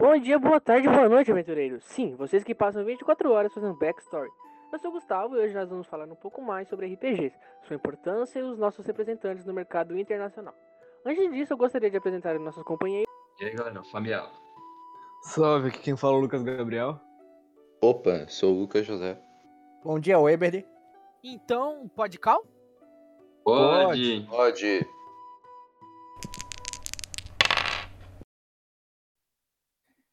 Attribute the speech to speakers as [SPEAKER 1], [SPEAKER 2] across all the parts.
[SPEAKER 1] Bom dia, boa tarde, boa noite, aventureiros. Sim, vocês que passam 24 horas fazendo backstory. Eu sou o Gustavo e hoje nós vamos falar um pouco mais sobre RPGs, sua importância e os nossos representantes no mercado internacional. Antes disso, eu gostaria de apresentar os nossos companheiros.
[SPEAKER 2] E aí, galera, Fabial.
[SPEAKER 3] Salve, aqui quem fala é o Lucas Gabriel.
[SPEAKER 4] Opa, sou o Lucas José.
[SPEAKER 5] Bom dia, Weber.
[SPEAKER 6] Então, pode cal?
[SPEAKER 2] Pode.
[SPEAKER 4] Pode.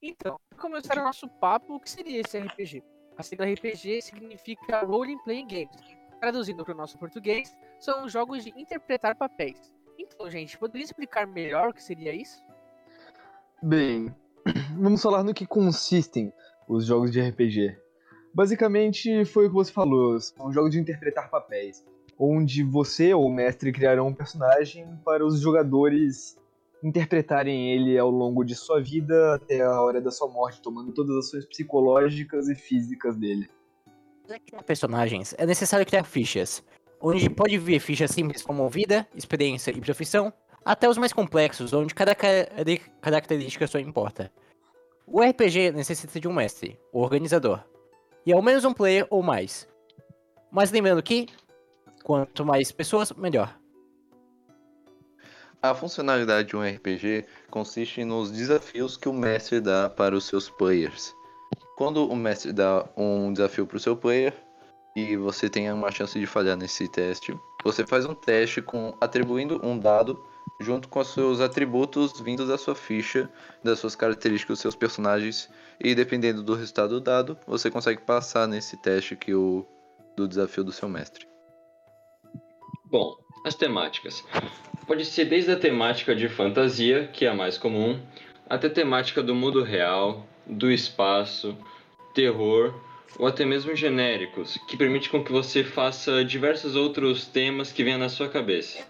[SPEAKER 6] Então, para começar o nosso papo, o que seria esse RPG? A sigla RPG significa Role Playing Games. Traduzindo para o nosso português, são jogos de interpretar papéis. Então, gente, poderia explicar melhor o que seria isso?
[SPEAKER 3] Bem, vamos falar no que consistem os jogos de RPG. Basicamente, foi o que você falou, são jogos de interpretar papéis, onde você ou o mestre criarão um personagem para os jogadores interpretarem ele ao longo de sua vida até a hora da sua morte, tomando todas as ações psicológicas e físicas dele.
[SPEAKER 5] Criar personagens, é necessário criar fichas, onde pode vir fichas simples como vida, experiência e profissão, até os mais complexos, onde cada característica só importa. O RPG necessita de um mestre, o organizador, e ao menos um player ou mais. Mas lembrando que, quanto mais pessoas, melhor.
[SPEAKER 4] A funcionalidade de um RPG consiste nos desafios que o mestre dá para os seus players. Quando o mestre dá um desafio para o seu player e você tem uma chance de falhar nesse teste, você faz um teste com atribuindo um dado junto com os seus atributos vindos da sua ficha, das suas características dos seus personagens, e dependendo do resultado dado, você consegue passar nesse teste que o do desafio do seu mestre.
[SPEAKER 2] Bom, as temáticas. Pode ser desde a temática de fantasia, que é a mais comum, até a temática do mundo real, do espaço, terror, ou até mesmo genéricos, que permite com que você faça diversos outros temas que venham na sua cabeça.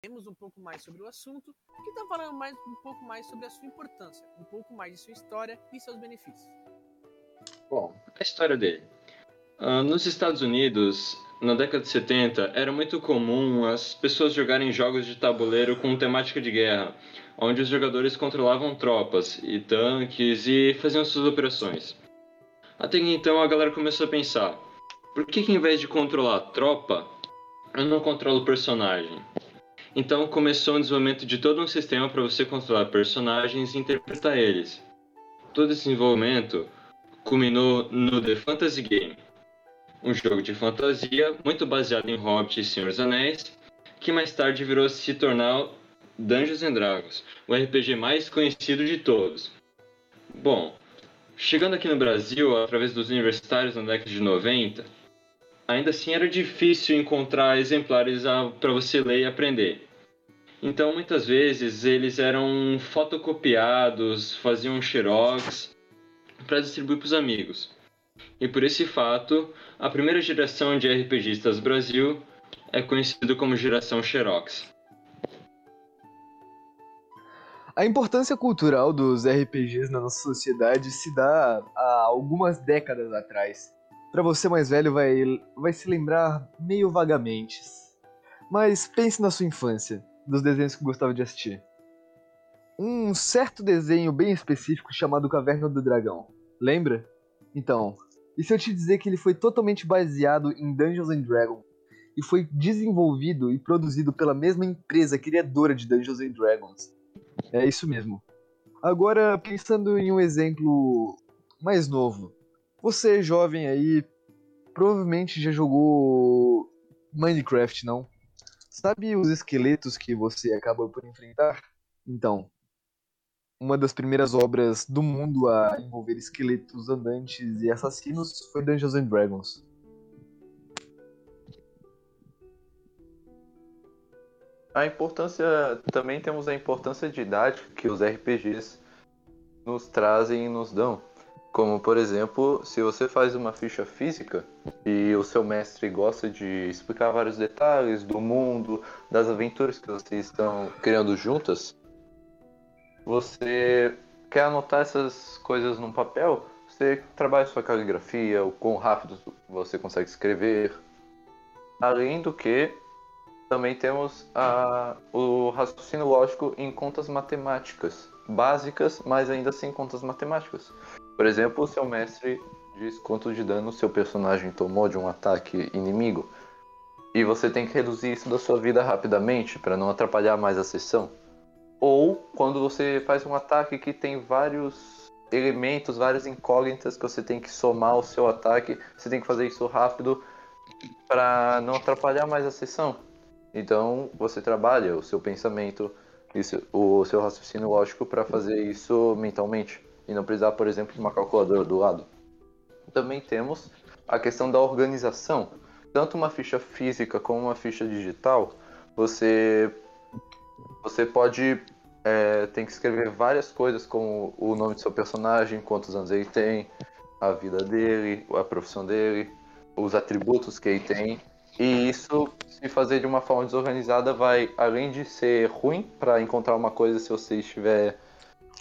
[SPEAKER 6] Temos um pouco mais sobre o assunto, que está falando mais, um pouco mais sobre a sua importância, um pouco mais de sua história e seus benefícios.
[SPEAKER 2] Bom, a história dele. Uh, nos Estados Unidos, na década de 70, era muito comum as pessoas jogarem jogos de tabuleiro com temática de guerra, onde os jogadores controlavam tropas e tanques e faziam suas operações. Até então a galera começou a pensar: por que, que em vez de controlar a tropa, eu não controlo o personagem? Então começou o desenvolvimento de todo um sistema para você controlar personagens e interpretar eles. Todo esse desenvolvimento culminou no The Fantasy Game, um jogo de fantasia muito baseado em Hobbit e Senhor dos Anéis, que mais tarde virou se tornar Dungeons and Dragons, o RPG mais conhecido de todos. Bom, chegando aqui no Brasil através dos universitários na década de 90, ainda assim era difícil encontrar exemplares para você ler e aprender. Então, muitas vezes, eles eram fotocopiados, faziam xerox para distribuir para os amigos. E por esse fato, a primeira geração de RPGistas Brasil é conhecida como geração Xerox.
[SPEAKER 3] A importância cultural dos RPGs na nossa sociedade se dá há algumas décadas atrás. Para você mais velho vai, vai se lembrar meio vagamente. Mas pense na sua infância, dos desenhos que gostava de assistir. Um certo desenho bem específico chamado Caverna do Dragão. Lembra? Então, e se eu te dizer que ele foi totalmente baseado em Dungeons and Dragons e foi desenvolvido e produzido pela mesma empresa criadora de Dungeons and Dragons? É isso mesmo. Agora, pensando em um exemplo mais novo. Você, jovem aí, provavelmente já jogou Minecraft, não? Sabe os esqueletos que você acaba por enfrentar? Então, uma das primeiras obras do mundo a envolver esqueletos andantes e assassinos foi Dungeons and Dragons.
[SPEAKER 4] A importância. Também temos a importância didática que os RPGs nos trazem e nos dão. Como, por exemplo, se você faz uma ficha física e o seu mestre gosta de explicar vários detalhes do mundo, das aventuras que vocês estão criando juntas, você quer anotar essas coisas num papel, você trabalha sua caligrafia, o quão rápido você consegue escrever. Além do que, Também temos a, o raciocínio lógico em contas matemáticas, básicas, mas ainda assim contas matemáticas. Por exemplo, o seu mestre diz quanto de dano seu personagem tomou de um ataque inimigo, e você tem que reduzir isso da sua vida rapidamente para não atrapalhar mais a sessão. Ou quando você faz um ataque que tem vários elementos, várias incógnitas que você tem que somar ao seu ataque, você tem que fazer isso rápido para não atrapalhar mais a sessão. Então você trabalha o seu pensamento, isso, o seu raciocínio lógico para fazer isso mentalmente e não precisar, por exemplo, de uma calculadora do lado. Também temos a questão da organização. Tanto uma ficha física como uma ficha digital, você você pode é, tem que escrever várias coisas como o nome do seu personagem, quantos anos ele tem, a vida dele, a profissão dele, os atributos que ele tem e isso, se fazer de uma forma desorganizada, vai, além de ser ruim para encontrar uma coisa se você estiver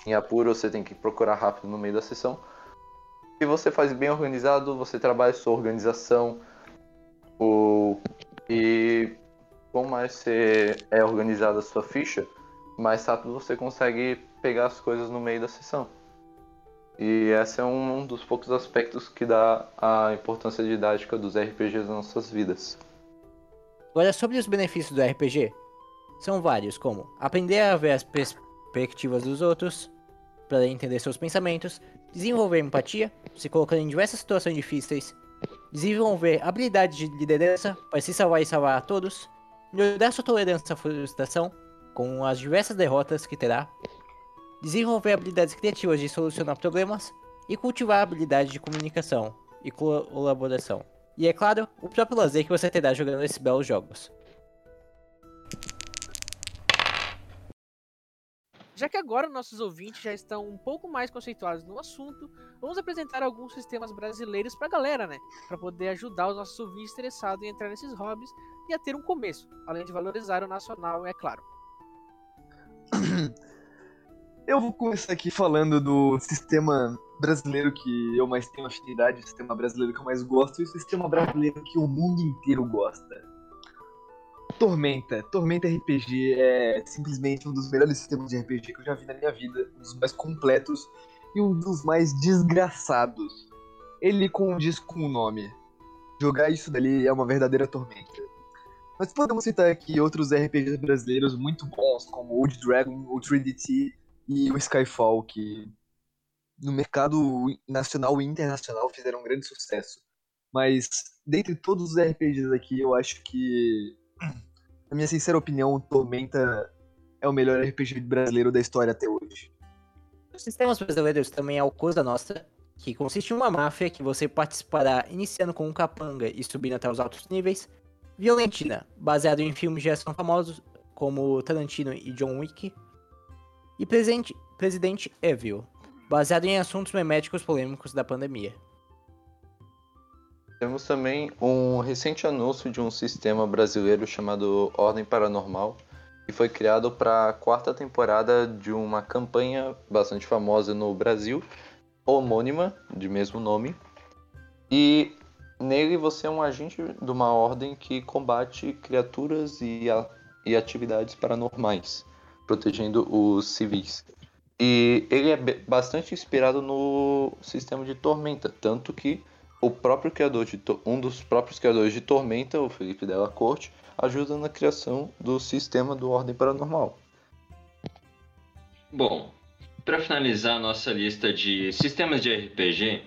[SPEAKER 4] em apuro, você tem que procurar rápido no meio da sessão. Se você faz bem organizado, você trabalha sua organização. O... E quanto mais você é organizada a sua ficha, mais rápido você consegue pegar as coisas no meio da sessão. E esse é um dos poucos aspectos que dá a importância didática dos RPGs nas nossas vidas.
[SPEAKER 5] Agora, sobre os benefícios do RPG, são vários, como aprender a ver as perspectivas dos outros, para entender seus pensamentos, desenvolver empatia, se colocando em diversas situações difíceis, desenvolver habilidades de liderança para se salvar e salvar a todos, melhorar sua tolerância à frustração, com as diversas derrotas que terá, desenvolver habilidades criativas de solucionar problemas e cultivar a habilidade de comunicação e colaboração. E é claro, o próprio lazer que você terá jogando esses belos jogos.
[SPEAKER 6] Já que agora nossos ouvintes já estão um pouco mais conceituados no assunto, vamos apresentar alguns sistemas brasileiros para a galera, né? Para poder ajudar os nossos ouvintes interessados em entrar nesses hobbies e a ter um começo, além de valorizar o nacional, é claro.
[SPEAKER 3] Eu vou começar aqui falando do sistema brasileiro que eu mais tenho afinidade, o sistema brasileiro que eu mais gosto e o sistema brasileiro que o mundo inteiro gosta. Tormenta. Tormenta RPG é simplesmente um dos melhores sistemas de RPG que eu já vi na minha vida, um dos mais completos e um dos mais desgraçados. Ele condiz com o nome. Jogar isso dali é uma verdadeira tormenta. Mas podemos citar aqui outros RPGs brasileiros muito bons, como Old Dragon, o 3DT e o Skyfall, que no mercado nacional e internacional fizeram um grande sucesso. Mas, dentre todos os RPGs aqui, eu acho que, na minha sincera opinião, Tormenta é o melhor RPG brasileiro da história até hoje.
[SPEAKER 5] Os sistemas brasileiros também é o Coisa Nostra, que consiste em uma máfia que você participará iniciando com um capanga e subindo até os altos níveis. Violentina, baseado em filmes de ação famosos como Tarantino e John Wick. E Presidente Evil, baseado em assuntos meméticos polêmicos da pandemia.
[SPEAKER 4] Temos também um recente anúncio de um sistema brasileiro chamado Ordem Paranormal, que foi criado para a quarta temporada de uma campanha bastante famosa no Brasil, homônima, de mesmo nome. E nele você é um agente de uma ordem que combate criaturas e, a, e atividades paranormais, protegendo os civis. E ele é bastante inspirado no sistema de Tormenta, tanto que o próprio criador de um dos próprios criadores de Tormenta, o Felipe Della Corte, ajuda na criação do sistema do Ordem Paranormal.
[SPEAKER 2] Bom, para finalizar nossa lista de sistemas de RPG,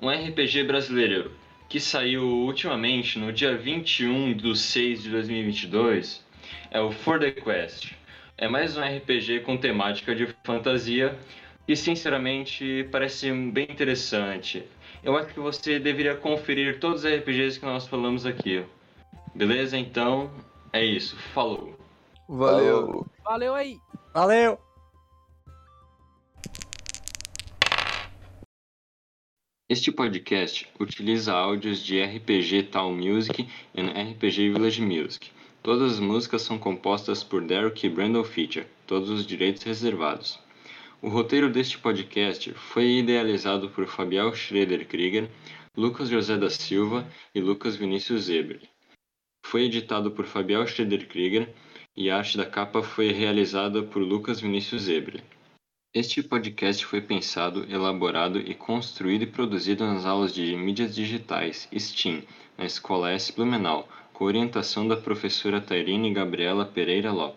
[SPEAKER 2] um RPG brasileiro que saiu ultimamente no dia 21 de 6 de 2022 é o For the Quest. É mais um RPG com temática de fantasia e, sinceramente, parece bem interessante. Eu acho que você deveria conferir todos os RPGs que nós falamos aqui. Beleza? Então, é isso. Falou.
[SPEAKER 3] Valeu.
[SPEAKER 6] Valeu aí.
[SPEAKER 5] Valeu!
[SPEAKER 2] Este podcast utiliza áudios de RPG Town Music e RPG Village Music. Todas as músicas são compostas por Derek e Brandon Fischer, todos os direitos reservados. O roteiro deste podcast foi idealizado por Fabiel Schroeder Krieger, Lucas José da Silva e Lucas Vinícius Eberle. Foi editado por Fabiel Schneider-Krieger e a arte da capa foi realizada por Lucas Vinícius Zebre. Este podcast foi pensado, elaborado e construído e produzido nas aulas de mídias digitais STEAM, na Escola S Blumenau, com orientação da professora Tairine Gabriela Pereira Lopes.